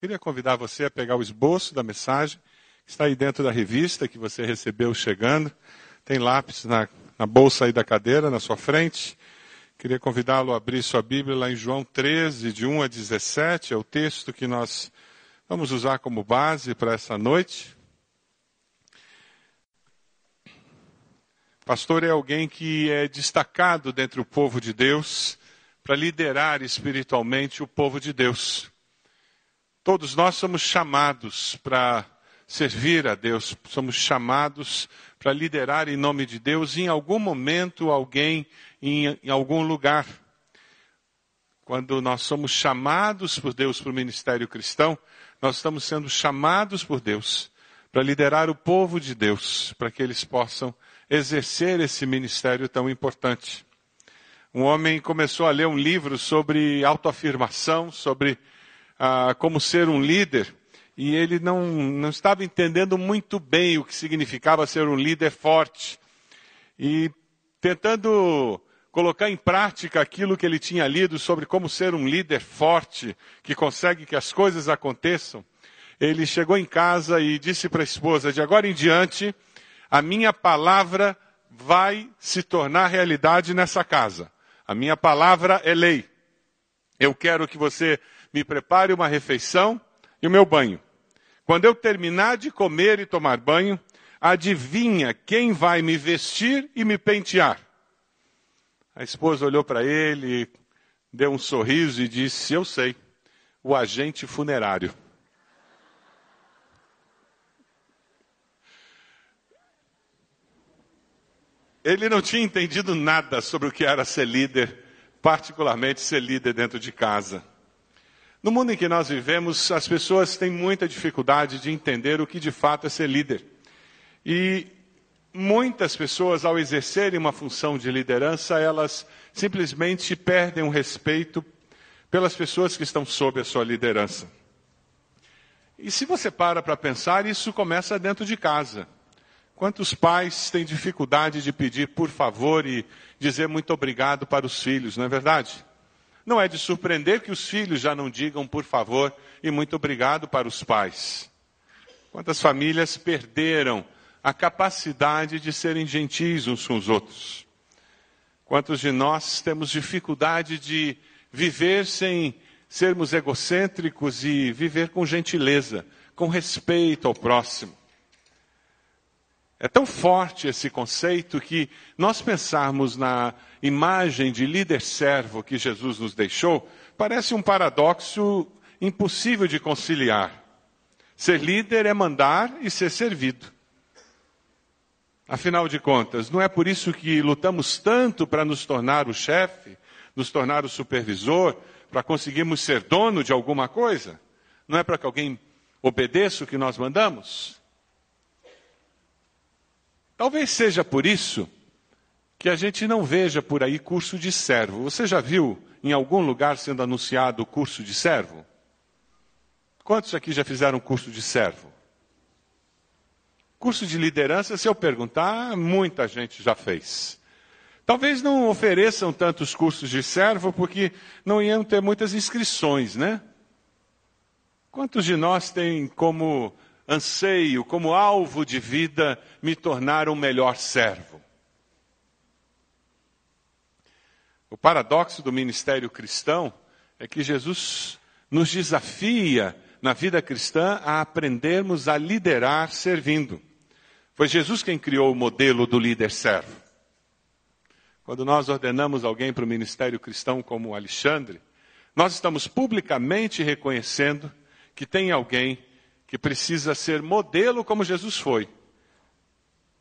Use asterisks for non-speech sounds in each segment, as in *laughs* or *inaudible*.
Queria convidar você a pegar o esboço da mensagem, que está aí dentro da revista que você recebeu chegando. Tem lápis na, na bolsa aí da cadeira, na sua frente. Queria convidá-lo a abrir sua Bíblia lá em João 13, de 1 a 17. É o texto que nós vamos usar como base para essa noite. Pastor é alguém que é destacado dentre o povo de Deus para liderar espiritualmente o povo de Deus. Todos nós somos chamados para servir a Deus, somos chamados para liderar em nome de Deus em algum momento, alguém em, em algum lugar. Quando nós somos chamados por Deus para o ministério cristão, nós estamos sendo chamados por Deus para liderar o povo de Deus, para que eles possam exercer esse ministério tão importante. Um homem começou a ler um livro sobre autoafirmação, sobre ah, como ser um líder, e ele não, não estava entendendo muito bem o que significava ser um líder forte. E tentando colocar em prática aquilo que ele tinha lido sobre como ser um líder forte, que consegue que as coisas aconteçam, ele chegou em casa e disse para a esposa: de agora em diante, a minha palavra vai se tornar realidade nessa casa. A minha palavra é lei. Eu quero que você me prepare uma refeição e o meu banho. Quando eu terminar de comer e tomar banho, adivinha quem vai me vestir e me pentear? A esposa olhou para ele, deu um sorriso e disse: Eu sei, o agente funerário. Ele não tinha entendido nada sobre o que era ser líder, particularmente ser líder dentro de casa. No mundo em que nós vivemos, as pessoas têm muita dificuldade de entender o que de fato é ser líder. E muitas pessoas, ao exercerem uma função de liderança, elas simplesmente perdem o respeito pelas pessoas que estão sob a sua liderança. E se você para para pensar, isso começa dentro de casa. Quantos pais têm dificuldade de pedir por favor e dizer muito obrigado para os filhos, não é verdade? Não é de surpreender que os filhos já não digam por favor e muito obrigado para os pais. Quantas famílias perderam a capacidade de serem gentis uns com os outros? Quantos de nós temos dificuldade de viver sem sermos egocêntricos e viver com gentileza, com respeito ao próximo? É tão forte esse conceito que nós pensarmos na imagem de líder-servo que Jesus nos deixou, parece um paradoxo impossível de conciliar. Ser líder é mandar e ser servido. Afinal de contas, não é por isso que lutamos tanto para nos tornar o chefe, nos tornar o supervisor, para conseguirmos ser dono de alguma coisa? Não é para que alguém obedeça o que nós mandamos? Talvez seja por isso que a gente não veja por aí curso de servo. Você já viu em algum lugar sendo anunciado curso de servo? Quantos aqui já fizeram curso de servo? Curso de liderança, se eu perguntar, muita gente já fez. Talvez não ofereçam tantos cursos de servo porque não iam ter muitas inscrições, né? Quantos de nós têm como anseio, como alvo de vida, me tornar um melhor servo. O paradoxo do ministério cristão é que Jesus nos desafia na vida cristã a aprendermos a liderar servindo. Foi Jesus quem criou o modelo do líder servo. Quando nós ordenamos alguém para o ministério cristão como Alexandre, nós estamos publicamente reconhecendo que tem alguém que precisa ser modelo como Jesus foi,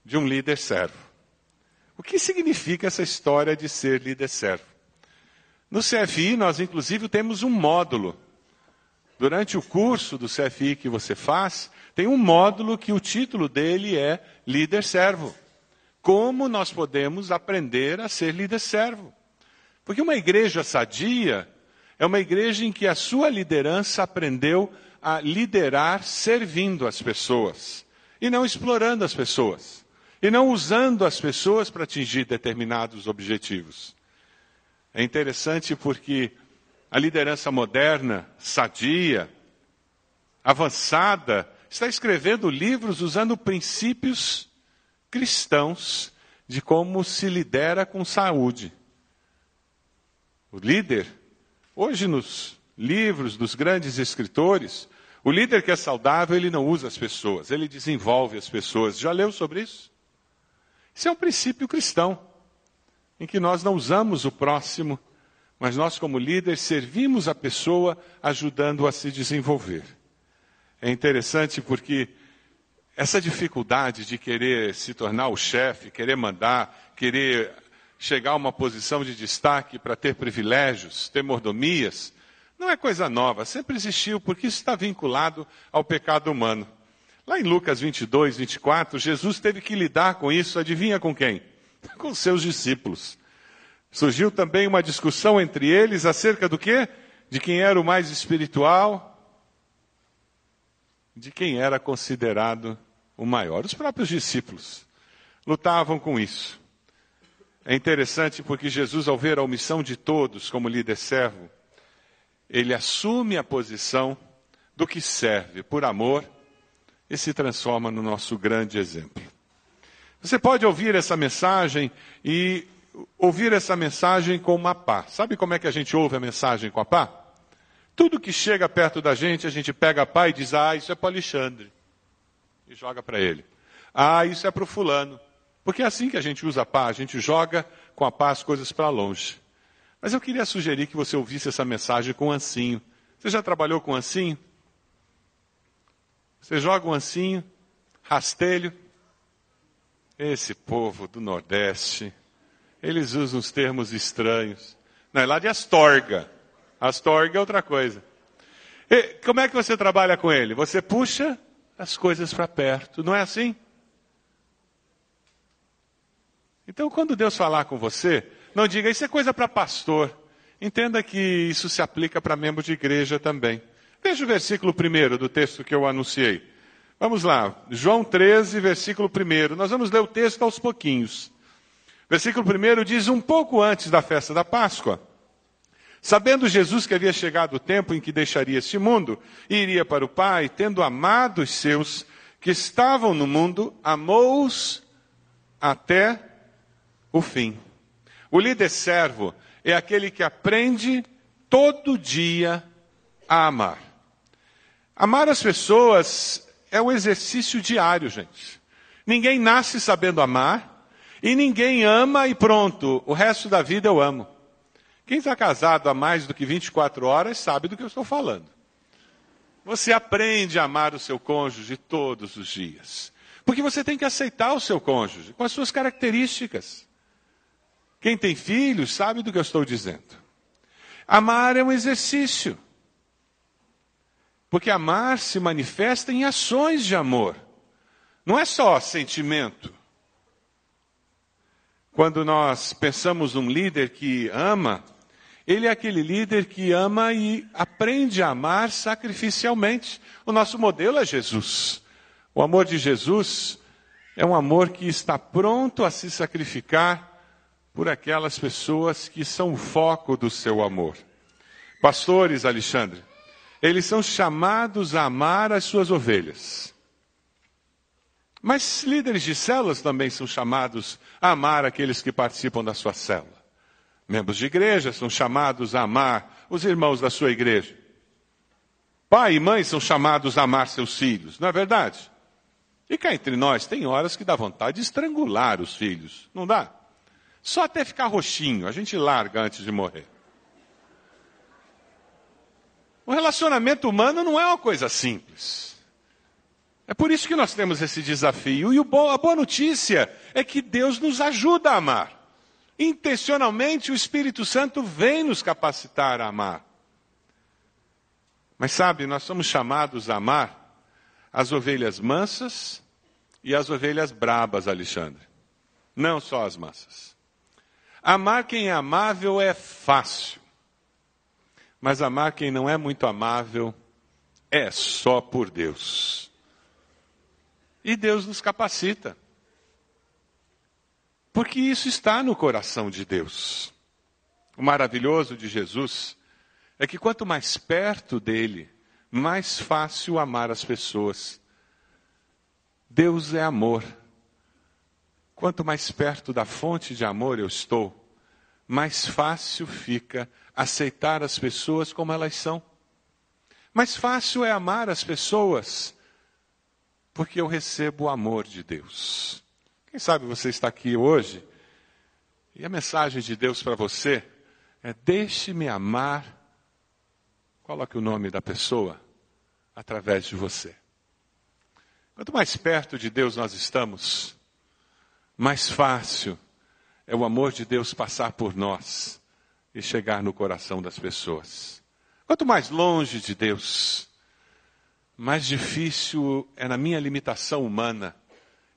de um líder servo. O que significa essa história de ser líder servo? No CFI, nós inclusive temos um módulo. Durante o curso do CFI que você faz, tem um módulo que o título dele é Líder Servo. Como nós podemos aprender a ser líder servo? Porque uma igreja sadia é uma igreja em que a sua liderança aprendeu a liderar servindo as pessoas e não explorando as pessoas e não usando as pessoas para atingir determinados objetivos. É interessante porque a liderança moderna, sadia, avançada, está escrevendo livros usando princípios cristãos de como se lidera com saúde. O líder, hoje nos livros dos grandes escritores, o líder que é saudável, ele não usa as pessoas, ele desenvolve as pessoas. Já leu sobre isso? Isso é um princípio cristão, em que nós não usamos o próximo, mas nós, como líderes, servimos a pessoa ajudando a se desenvolver. É interessante porque essa dificuldade de querer se tornar o chefe, querer mandar, querer chegar a uma posição de destaque para ter privilégios, ter mordomias, não é coisa nova, sempre existiu, porque isso está vinculado ao pecado humano. Lá em Lucas 22, 24, Jesus teve que lidar com isso, adivinha com quem? *laughs* Com seus discípulos. Surgiu também uma discussão entre eles acerca do quê? De quem era o mais espiritual, de quem era considerado o maior. Os próprios discípulos lutavam com isso. É interessante porque Jesus, ao ver a omissão de todos como líder servo, ele assume a posição do que serve por amor e se transforma no nosso grande exemplo. Você pode ouvir essa mensagem e ouvir essa mensagem com uma pá. Sabe como é que a gente ouve a mensagem com a pá? Tudo que chega perto da gente, a gente pega a pá e diz: Ah, isso é para Alexandre. E joga para ele. Ah, isso é para o fulano. Porque é assim que a gente usa a pá, a gente joga com a pá as coisas para longe. Mas eu queria sugerir que você ouvisse essa mensagem com ancinho. Você já trabalhou com ancinho? Você joga um ancinho, rastelho. Esse povo do Nordeste, eles usam os termos estranhos. Não, é lá de astorga. Astorga é outra coisa. E como é que você trabalha com ele? Você puxa as coisas para perto, não é assim? Então, quando Deus falar com você, não diga isso é coisa para pastor. Entenda que isso se aplica para membros de igreja também. Veja o versículo primeiro do texto que eu anunciei. Vamos lá, João 13, versículo 1. Nós vamos ler o texto aos pouquinhos. Versículo 1 diz: Um pouco antes da festa da Páscoa, Sabendo Jesus que havia chegado o tempo em que deixaria este mundo e iria para o Pai, tendo amado os seus que estavam no mundo, amou-os até o fim. O líder servo é aquele que aprende todo dia a amar. Amar as pessoas é um exercício diário, gente. Ninguém nasce sabendo amar e ninguém ama e pronto, o resto da vida eu amo. Quem está casado há mais do que 24 horas sabe do que eu estou falando. Você aprende a amar o seu cônjuge todos os dias. Porque você tem que aceitar o seu cônjuge com as suas características. Quem tem filhos sabe do que eu estou dizendo. Amar é um exercício. Porque amar se manifesta em ações de amor. Não é só sentimento. Quando nós pensamos num líder que ama, ele é aquele líder que ama e aprende a amar sacrificialmente. O nosso modelo é Jesus. O amor de Jesus é um amor que está pronto a se sacrificar por aquelas pessoas que são o foco do seu amor. Pastores, Alexandre, eles são chamados a amar as suas ovelhas. Mas líderes de células também são chamados a amar aqueles que participam da sua célula. Membros de igreja são chamados a amar os irmãos da sua igreja. Pai e mãe são chamados a amar seus filhos, não é verdade? E cá entre nós, tem horas que dá vontade de estrangular os filhos, não dá? Só até ficar roxinho, a gente larga antes de morrer. O relacionamento humano não é uma coisa simples. É por isso que nós temos esse desafio. E a boa notícia é que Deus nos ajuda a amar. Intencionalmente, o Espírito Santo vem nos capacitar a amar. Mas sabe, nós somos chamados a amar as ovelhas mansas e as ovelhas brabas, Alexandre. Não só as mansas. Amar quem é amável é fácil. Mas amar quem não é muito amável é só por Deus. E Deus nos capacita. Porque isso está no coração de Deus. O maravilhoso de Jesus é que quanto mais perto dele, mais fácil amar as pessoas. Deus é amor. Quanto mais perto da fonte de amor eu estou, mais fácil fica aceitar as pessoas como elas são. Mais fácil é amar as pessoas porque eu recebo o amor de Deus. Quem sabe você está aqui hoje e a mensagem de Deus para você é: deixe-me amar. Coloque o nome da pessoa através de você. Quanto mais perto de Deus nós estamos, mais fácil é o amor de Deus passar por nós e chegar no coração das pessoas. Quanto mais longe de Deus, mais difícil é na minha limitação humana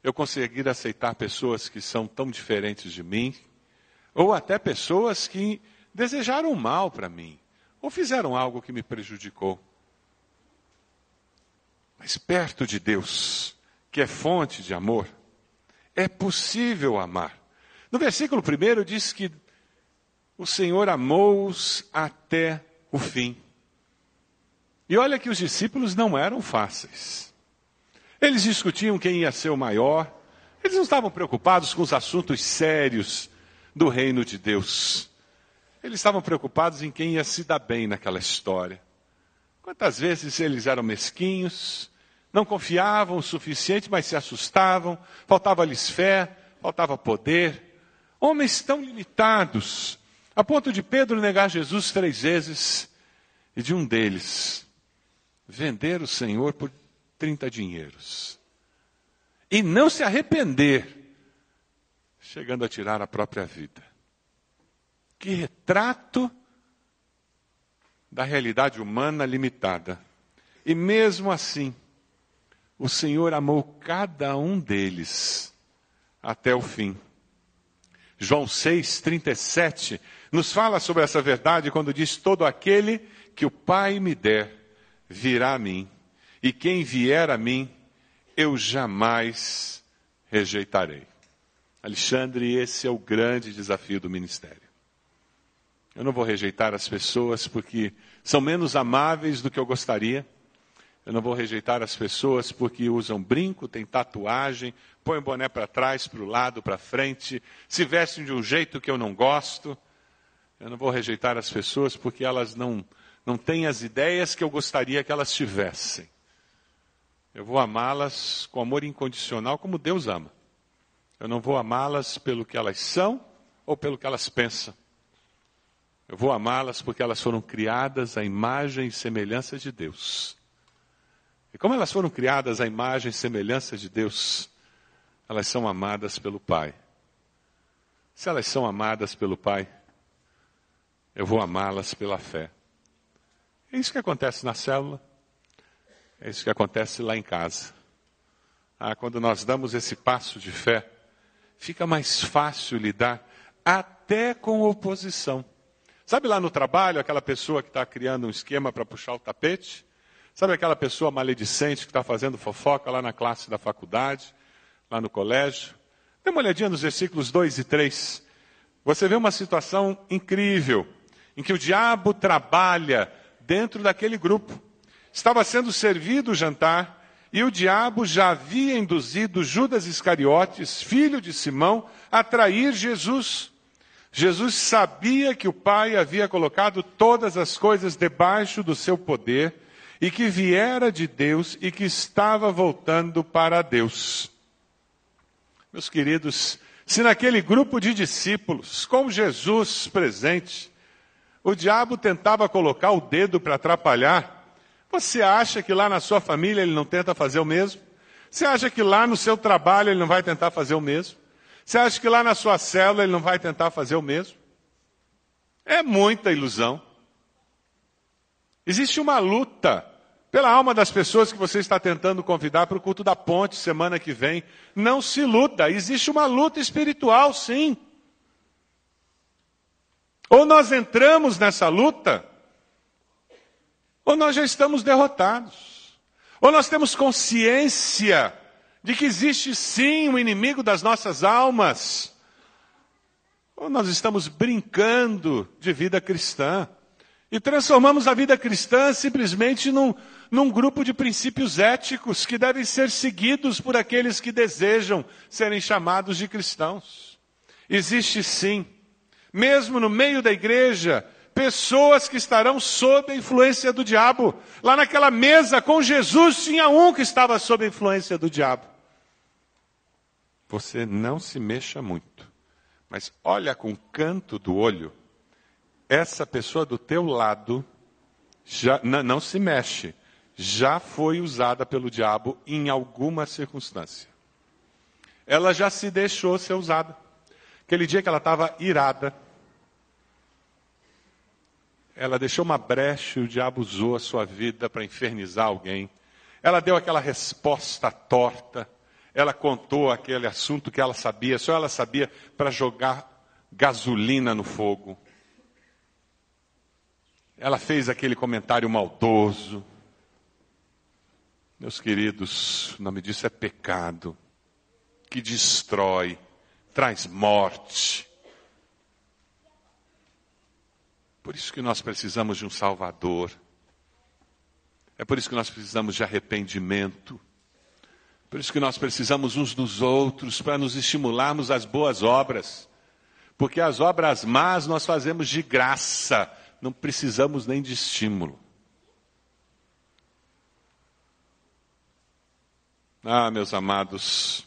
eu conseguir aceitar pessoas que são tão diferentes de mim, ou até pessoas que desejaram mal para mim, ou fizeram algo que me prejudicou. Mas perto de Deus, que é fonte de amor, é possível amar. No versículo 1 diz que o Senhor amou-os até o fim. E olha que os discípulos não eram fáceis. Eles discutiam quem ia ser o maior, eles não estavam preocupados com os assuntos sérios do reino de Deus. Eles estavam preocupados em quem ia se dar bem naquela história. Quantas vezes eles eram mesquinhos, não confiavam o suficiente, mas se assustavam, faltava-lhes fé, faltava poder. Homens tão limitados, a ponto de Pedro negar Jesus três vezes e de um deles vender o Senhor por 30 dinheiros. E não se arrepender, chegando a tirar a própria vida. Que retrato da realidade humana limitada. E mesmo assim, o Senhor amou cada um deles até o fim. João 6:37 nos fala sobre essa verdade quando diz: Todo aquele que o Pai me der virá a mim, e quem vier a mim, eu jamais rejeitarei. Alexandre, esse é o grande desafio do ministério. Eu não vou rejeitar as pessoas porque são menos amáveis do que eu gostaria. Eu não vou rejeitar as pessoas porque usam brinco, têm tatuagem, põem o boné para trás, para o lado, para frente, se vestem de um jeito que eu não gosto. Eu não vou rejeitar as pessoas porque elas não, não têm as ideias que eu gostaria que elas tivessem. Eu vou amá-las com amor incondicional, como Deus ama. Eu não vou amá-las pelo que elas são ou pelo que elas pensam. Eu vou amá-las porque elas foram criadas à imagem e semelhança de Deus. E como elas foram criadas à imagem e semelhança de Deus, elas são amadas pelo Pai. Se elas são amadas pelo Pai, eu vou amá-las pela fé. É isso que acontece na célula, é isso que acontece lá em casa. Ah, quando nós damos esse passo de fé, fica mais fácil lidar até com oposição. Sabe lá no trabalho, aquela pessoa que está criando um esquema para puxar o tapete? Sabe aquela pessoa maledicente que está fazendo fofoca lá na classe da faculdade, lá no colégio? Dê uma olhadinha nos versículos 2 e 3. Você vê uma situação incrível, em que o diabo trabalha dentro daquele grupo. Estava sendo servido o jantar, e o diabo já havia induzido Judas Iscariotes, filho de Simão, a trair Jesus. Jesus sabia que o Pai havia colocado todas as coisas debaixo do seu poder e que viera de Deus e que estava voltando para Deus. Meus queridos, se naquele grupo de discípulos, com Jesus presente, o diabo tentava colocar o dedo para atrapalhar, você acha que lá na sua família ele não tenta fazer o mesmo? Você acha que lá no seu trabalho ele não vai tentar fazer o mesmo? Você acha que lá na sua célula ele não vai tentar fazer o mesmo? É muita ilusão. Existe uma luta pela alma das pessoas que você está tentando convidar para o culto da ponte semana que vem. Não se luta, existe uma luta espiritual, sim. Ou nós entramos nessa luta, ou nós já estamos derrotados. Ou nós temos consciência de que existe sim um inimigo das nossas almas. Ou nós estamos brincando de vida cristã. E transformamos a vida cristã simplesmente num, num grupo de princípios éticos que devem ser seguidos por aqueles que desejam serem chamados de cristãos. Existe sim, mesmo no meio da igreja, pessoas que estarão sob a influência do diabo. Lá naquela mesa com Jesus tinha um que estava sob a influência do diabo. Você não se mexa muito, mas olha com o canto do olho essa pessoa do teu lado já não se mexe, já foi usada pelo diabo em alguma circunstância. Ela já se deixou ser usada. Aquele dia que ela estava irada, ela deixou uma brecha e o diabo usou a sua vida para infernizar alguém. Ela deu aquela resposta torta. Ela contou aquele assunto que ela sabia, só ela sabia para jogar gasolina no fogo. Ela fez aquele comentário maldoso. Meus queridos, o nome disso é pecado, que destrói, traz morte. Por isso que nós precisamos de um Salvador. É por isso que nós precisamos de arrependimento. Por isso que nós precisamos uns dos outros para nos estimularmos às boas obras. Porque as obras más nós fazemos de graça, não precisamos nem de estímulo. Ah, meus amados,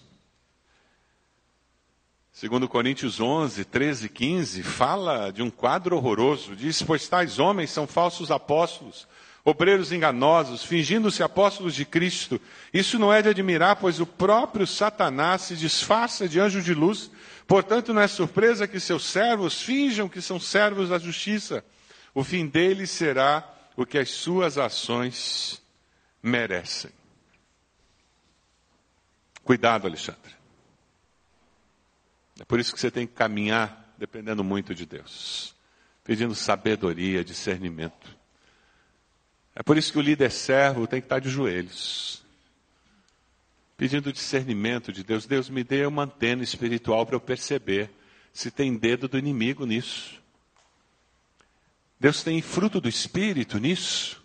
segundo Coríntios 11, 13 e 15, fala de um quadro horroroso. Diz, pois tais homens são falsos apóstolos, obreiros enganosos, fingindo-se apóstolos de Cristo. Isso não é de admirar, pois o próprio Satanás se disfarça de anjo de luz. Portanto, não é surpresa que seus servos finjam que são servos da justiça. O fim deles será o que as suas ações merecem. Cuidado, Alexandre. É por isso que você tem que caminhar dependendo muito de Deus, pedindo sabedoria, discernimento. É por isso que o líder servo tem que estar de joelhos, pedindo discernimento de Deus. Deus me dê uma antena espiritual para eu perceber se tem dedo do inimigo nisso. Deus tem fruto do Espírito nisso.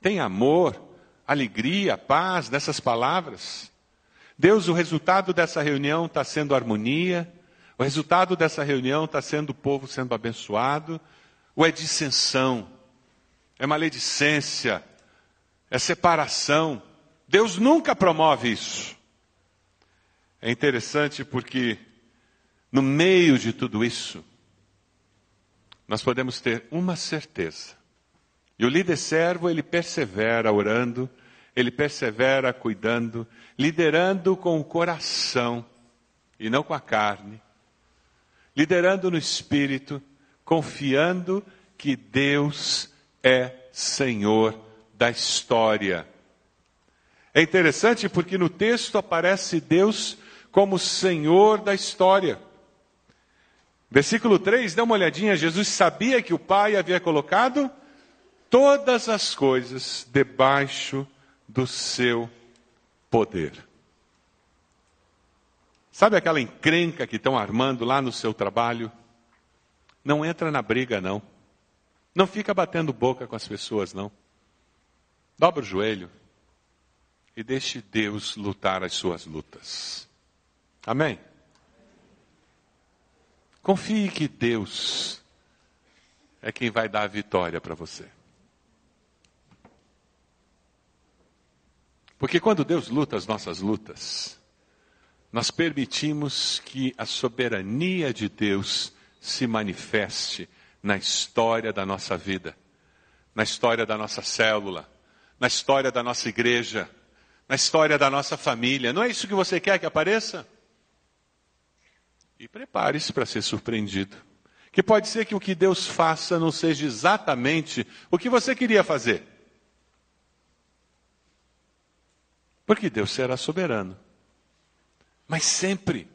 Tem amor, alegria, paz nessas palavras. Deus, o resultado dessa reunião está sendo harmonia, o resultado dessa reunião está sendo o povo sendo abençoado, ou é dissensão, é maledicência, é separação. Deus nunca promove isso. É interessante porque, no meio de tudo isso, nós podemos ter uma certeza. E o líder servo, ele persevera orando, ele persevera cuidando, liderando com o coração e não com a carne, liderando no espírito, confiando que Deus é Senhor da história. É interessante porque no texto aparece Deus como Senhor da história. Versículo 3, dá uma olhadinha. Jesus sabia que o Pai havia colocado todas as coisas debaixo do seu poder. Sabe aquela encrenca que estão armando lá no seu trabalho? Não entra na briga, não. Não fica batendo boca com as pessoas, não. Dobra o joelho e deixe Deus lutar as suas lutas. Amém? Confie que Deus é quem vai dar a vitória para você. Porque quando Deus luta as nossas lutas, nós permitimos que a soberania de Deus se manifeste na história da nossa vida, na história da nossa célula, na história da nossa igreja, na história da nossa família. Não é isso que você quer que apareça? E prepare-se para ser surpreendido. Que pode ser que o que Deus faça não seja exatamente o que você queria fazer. Porque Deus será soberano. Mas sempre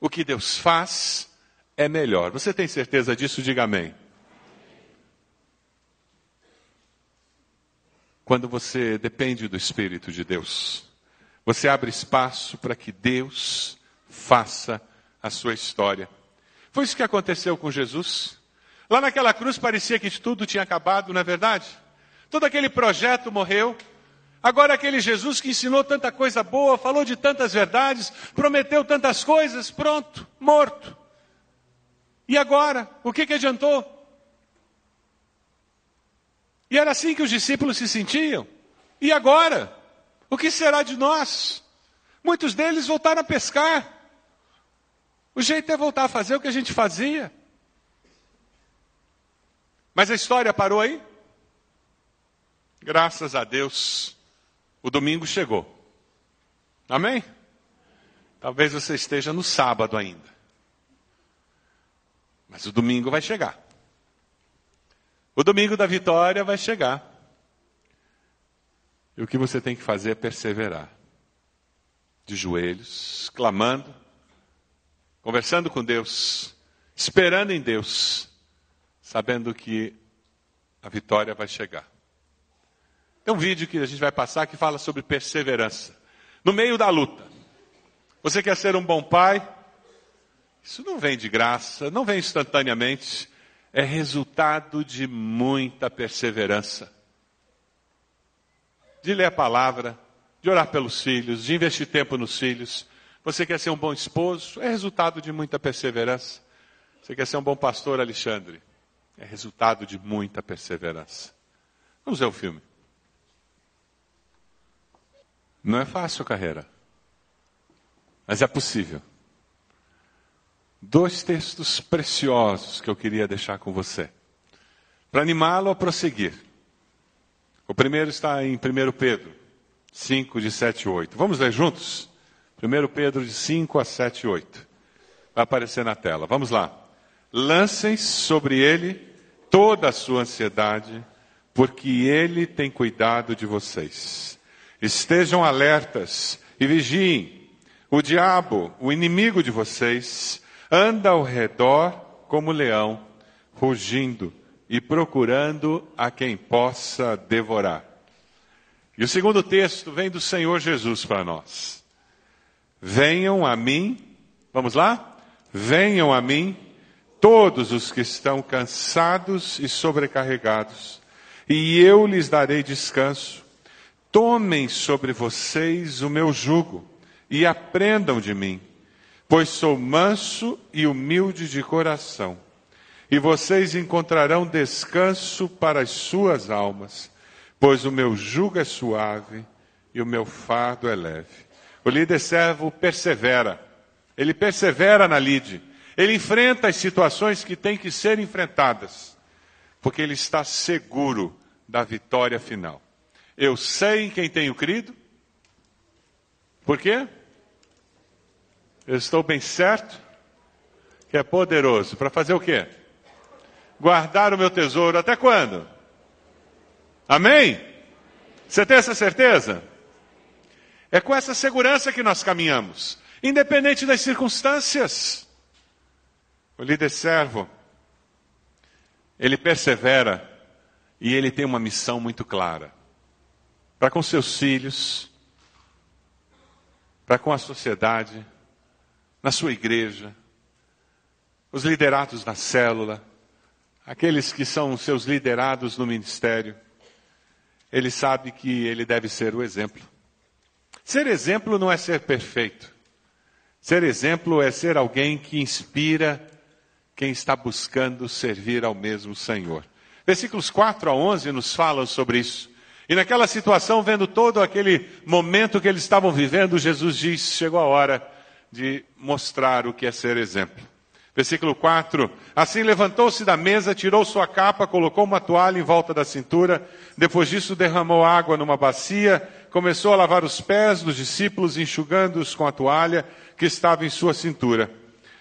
o que Deus faz é melhor. Você tem certeza disso? Diga amém. Quando você depende do Espírito de Deus, você abre espaço para que Deus faça a sua história. Foi isso que aconteceu com Jesus. Lá naquela cruz parecia que tudo tinha acabado, não é verdade? Todo aquele projeto morreu. Agora, aquele Jesus que ensinou tanta coisa boa, falou de tantas verdades, prometeu tantas coisas, pronto, morto. E agora? O que, que adiantou? E era assim que os discípulos se sentiam. E agora? O que será de nós? Muitos deles voltaram a pescar. O jeito é voltar a fazer o que a gente fazia. Mas a história parou aí? Graças a Deus, o domingo chegou. Amém? Talvez você esteja no sábado ainda. Mas o domingo vai chegar. O domingo da vitória vai chegar. E o que você tem que fazer é perseverar. De joelhos, clamando, conversando com Deus, esperando em Deus, sabendo que a vitória vai chegar. Tem um vídeo que a gente vai passar que fala sobre perseverança. No meio da luta. Você quer ser um bom pai? Isso não vem de graça, não vem instantaneamente é resultado de muita perseverança. De ler a palavra, de orar pelos filhos, de investir tempo nos filhos. Você quer ser um bom esposo? É resultado de muita perseverança. Você quer ser um bom pastor, Alexandre? É resultado de muita perseverança. Vamos ver o filme. Não é fácil a carreira, mas é possível dois textos preciosos que eu queria deixar com você, para animá-lo a prosseguir. O primeiro está em 1 Pedro 5, de 7 e 8. Vamos ler juntos? 1 Pedro de 5 a 7 e 8. Vai aparecer na tela. Vamos lá. Lancem sobre ele toda a sua ansiedade, porque ele tem cuidado de vocês. Estejam alertas e vigiem. O diabo, o inimigo de vocês, anda ao redor como leão, rugindo e procurando a quem possa devorar. E o segundo texto vem do Senhor Jesus para nós. Venham a mim, vamos lá? Venham a mim todos os que estão cansados e sobrecarregados, e eu lhes darei descanso. Tomem sobre vocês o meu jugo e aprendam de mim pois sou manso e humilde de coração, e vocês encontrarão descanso para as suas almas, pois o meu jugo é suave e o meu fardo é leve. O líder servo persevera, ele persevera na lide, ele enfrenta as situações que têm que ser enfrentadas, porque ele está seguro da vitória final. Eu sei em quem tenho crido, por quê? Eu estou bem certo que é poderoso para fazer o quê? Guardar o meu tesouro até quando? Amém? Você tem essa certeza? É com essa segurança que nós caminhamos, independente das circunstâncias. O líder servo, ele persevera e ele tem uma missão muito clara para com seus filhos, para com a sociedade, na sua igreja, os liderados na célula, aqueles que são seus liderados no ministério, ele sabe que ele deve ser o exemplo. Ser exemplo não é ser perfeito. Ser exemplo é ser alguém que inspira quem está buscando servir ao mesmo Senhor. Versículos 4 a 11 nos falam sobre isso. E naquela situação, vendo todo aquele momento que eles estavam vivendo, Jesus diz: chegou a hora de mostrar o que é ser exemplo. Versículo 4: Assim levantou-se da mesa, tirou sua capa, colocou uma toalha em volta da cintura, depois disso derramou água numa bacia, começou a lavar os pés dos discípulos, enxugando-os com a toalha que estava em sua cintura.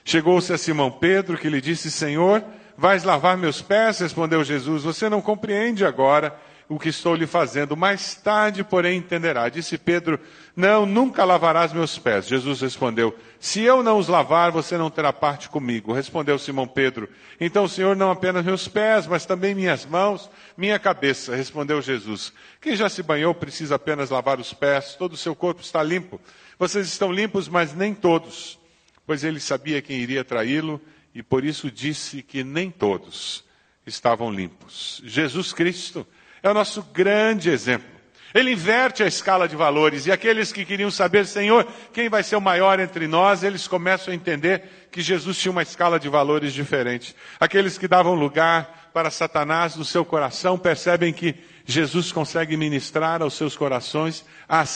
Chegou-se a Simão Pedro, que lhe disse: Senhor, vais lavar meus pés? Respondeu Jesus: Você não compreende agora o que estou lhe fazendo. Mais tarde, porém, entenderá. Disse Pedro: Não, nunca lavarás meus pés. Jesus respondeu: Se eu não os lavar, você não terá parte comigo. Respondeu Simão Pedro: Então, Senhor, não apenas meus pés, mas também minhas mãos, minha cabeça. Respondeu Jesus: Quem já se banhou precisa apenas lavar os pés, todo o seu corpo está limpo. Vocês estão limpos, mas nem todos. Pois ele sabia quem iria traí-lo e por isso disse que nem todos estavam limpos. Jesus Cristo é o nosso grande exemplo. Ele inverte a escala de valores e aqueles que queriam saber, Senhor, quem vai ser o maior entre nós, eles começam a entender que Jesus tinha uma escala de valores diferente. Aqueles que davam lugar para Satanás no seu coração percebem que Jesus consegue ministrar aos seus corações,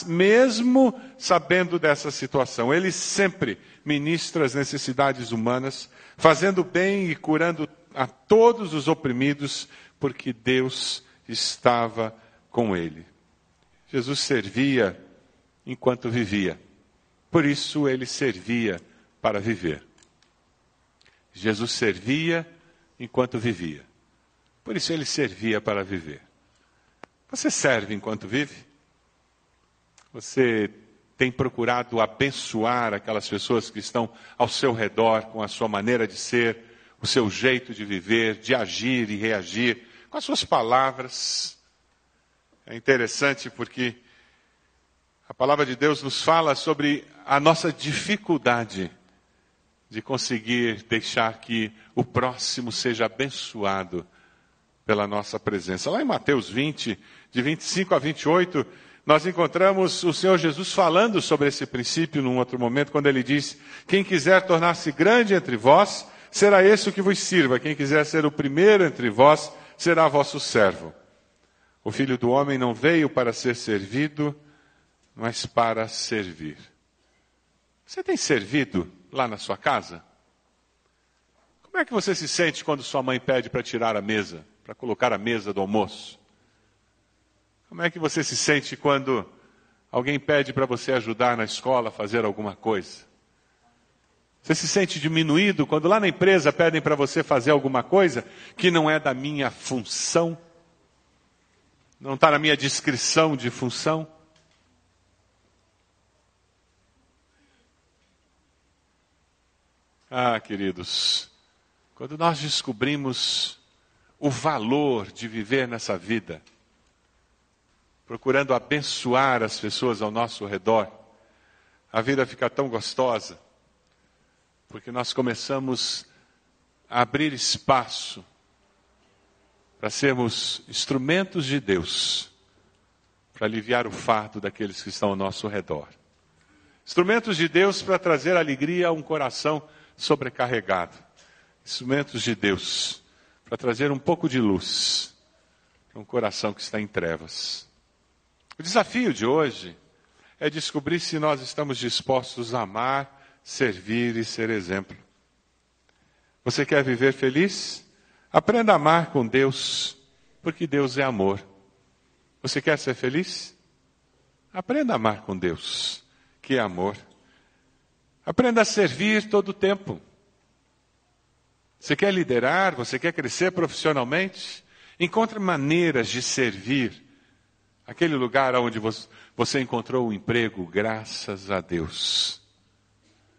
mesmo sabendo dessa situação. Ele sempre ministra as necessidades humanas, fazendo bem e curando a todos os oprimidos, porque Deus estava com ele. Jesus servia enquanto vivia. Por isso ele servia para viver. Jesus servia enquanto vivia. Por isso ele servia para viver. Você serve enquanto vive? Você tem procurado abençoar aquelas pessoas que estão ao seu redor com a sua maneira de ser, o seu jeito de viver, de agir e reagir, com as suas palavras? É interessante porque a palavra de Deus nos fala sobre a nossa dificuldade de conseguir deixar que o próximo seja abençoado pela nossa presença. Lá em Mateus 20, de 25 a 28, nós encontramos o Senhor Jesus falando sobre esse princípio num outro momento, quando ele diz: Quem quiser tornar-se grande entre vós, será esse o que vos sirva. Quem quiser ser o primeiro entre vós, será vosso servo. O filho do homem não veio para ser servido, mas para servir. Você tem servido lá na sua casa? Como é que você se sente quando sua mãe pede para tirar a mesa, para colocar a mesa do almoço? Como é que você se sente quando alguém pede para você ajudar na escola a fazer alguma coisa? Você se sente diminuído quando lá na empresa pedem para você fazer alguma coisa que não é da minha função? Não está na minha descrição de função. Ah, queridos, quando nós descobrimos o valor de viver nessa vida, procurando abençoar as pessoas ao nosso redor, a vida fica tão gostosa, porque nós começamos a abrir espaço para sermos instrumentos de Deus para aliviar o fardo daqueles que estão ao nosso redor. Instrumentos de Deus para trazer alegria a um coração sobrecarregado. Instrumentos de Deus para trazer um pouco de luz para um coração que está em trevas. O desafio de hoje é descobrir se nós estamos dispostos a amar, servir e ser exemplo. Você quer viver feliz? Aprenda a amar com Deus, porque Deus é amor. Você quer ser feliz? Aprenda a amar com Deus, que é amor. Aprenda a servir todo o tempo. Você quer liderar? Você quer crescer profissionalmente? Encontre maneiras de servir aquele lugar onde você encontrou um emprego, graças a Deus.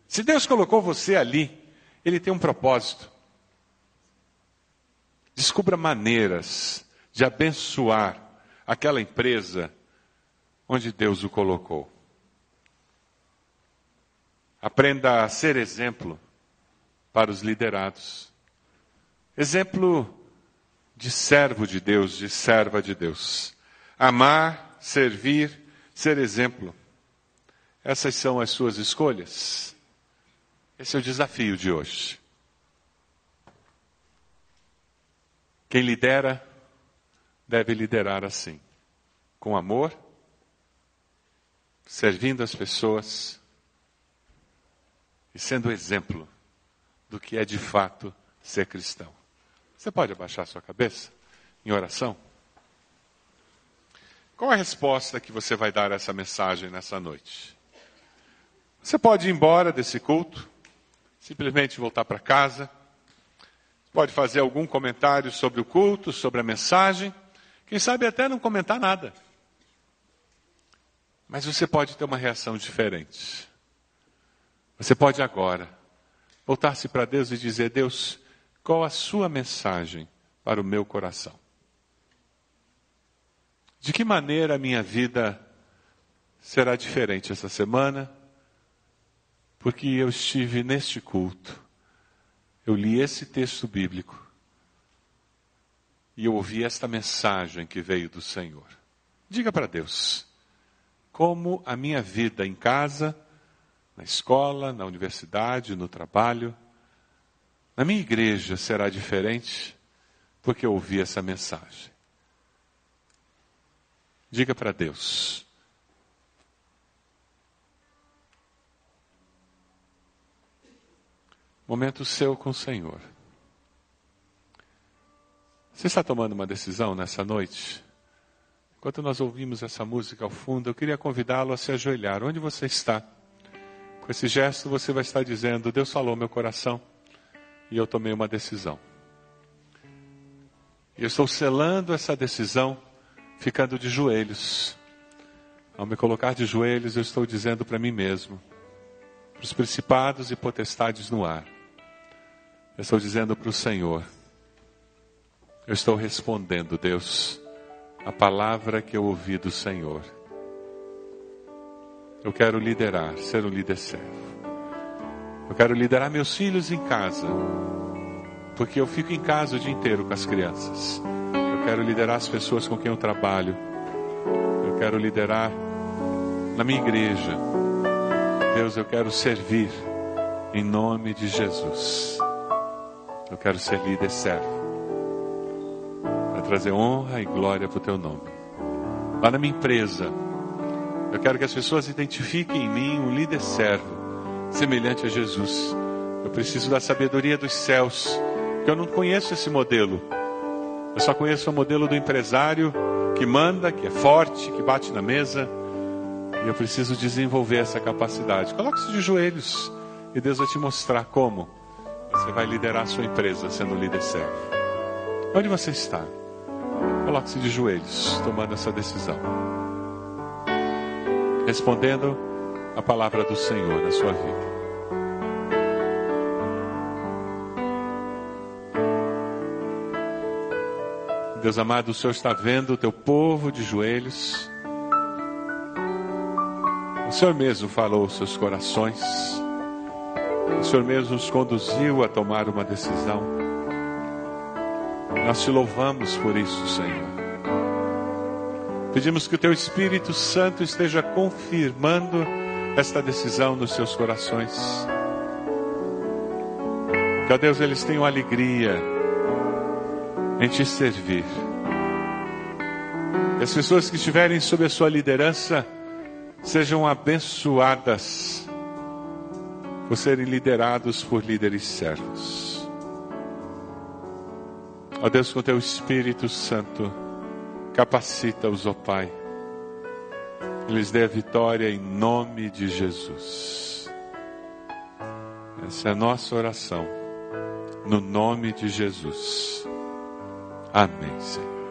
Se Deus colocou você ali, Ele tem um propósito. Descubra maneiras de abençoar aquela empresa onde Deus o colocou. Aprenda a ser exemplo para os liderados. Exemplo de servo de Deus, de serva de Deus. Amar, servir, ser exemplo. Essas são as suas escolhas. Esse é o desafio de hoje. Quem lidera deve liderar assim, com amor, servindo as pessoas e sendo exemplo do que é de fato ser cristão. Você pode abaixar sua cabeça em oração? Qual a resposta que você vai dar a essa mensagem nessa noite? Você pode ir embora desse culto, simplesmente voltar para casa Pode fazer algum comentário sobre o culto, sobre a mensagem. Quem sabe até não comentar nada. Mas você pode ter uma reação diferente. Você pode agora voltar-se para Deus e dizer: Deus, qual a sua mensagem para o meu coração? De que maneira a minha vida será diferente essa semana? Porque eu estive neste culto eu li esse texto bíblico e eu ouvi esta mensagem que veio do Senhor. Diga para Deus como a minha vida em casa, na escola, na universidade, no trabalho, na minha igreja será diferente porque eu ouvi essa mensagem. Diga para Deus. Momento seu com o Senhor. Você está tomando uma decisão nessa noite? Enquanto nós ouvimos essa música ao fundo, eu queria convidá-lo a se ajoelhar. Onde você está? Com esse gesto, você vai estar dizendo: Deus falou meu coração e eu tomei uma decisão. Eu estou selando essa decisão ficando de joelhos. Ao me colocar de joelhos, eu estou dizendo para mim mesmo, para os principados e potestades no ar, eu estou dizendo para o Senhor, eu estou respondendo, Deus, a palavra que eu ouvi do Senhor. Eu quero liderar, ser um líder servo. Eu quero liderar meus filhos em casa, porque eu fico em casa o dia inteiro com as crianças. Eu quero liderar as pessoas com quem eu trabalho. Eu quero liderar na minha igreja. Deus, eu quero servir em nome de Jesus. Eu quero ser líder servo trazer honra e glória para o teu nome. Lá na minha empresa, eu quero que as pessoas identifiquem em mim um líder servo, semelhante a Jesus. Eu preciso da sabedoria dos céus, porque eu não conheço esse modelo. Eu só conheço o modelo do empresário que manda, que é forte, que bate na mesa. E eu preciso desenvolver essa capacidade. Coloque-se de joelhos e Deus vai te mostrar como você vai liderar a sua empresa sendo líder servo. Onde você está? Coloque-se de joelhos, tomando essa decisão. Respondendo a palavra do Senhor na sua vida. Deus amado, o Senhor está vendo o teu povo de joelhos. O Senhor mesmo falou aos seus corações. O Senhor mesmo os conduziu a tomar uma decisão. Nós te louvamos por isso, Senhor. Pedimos que o teu Espírito Santo esteja confirmando esta decisão nos seus corações. Que, ó Deus, eles tenham alegria em te servir. Que as pessoas que estiverem sob a sua liderança sejam abençoadas por serem liderados por líderes servos. Ó Deus, com teu Espírito Santo, capacita-os, ó Pai. Eles dê a vitória em nome de Jesus. Essa é a nossa oração, no nome de Jesus. Amém, Senhor.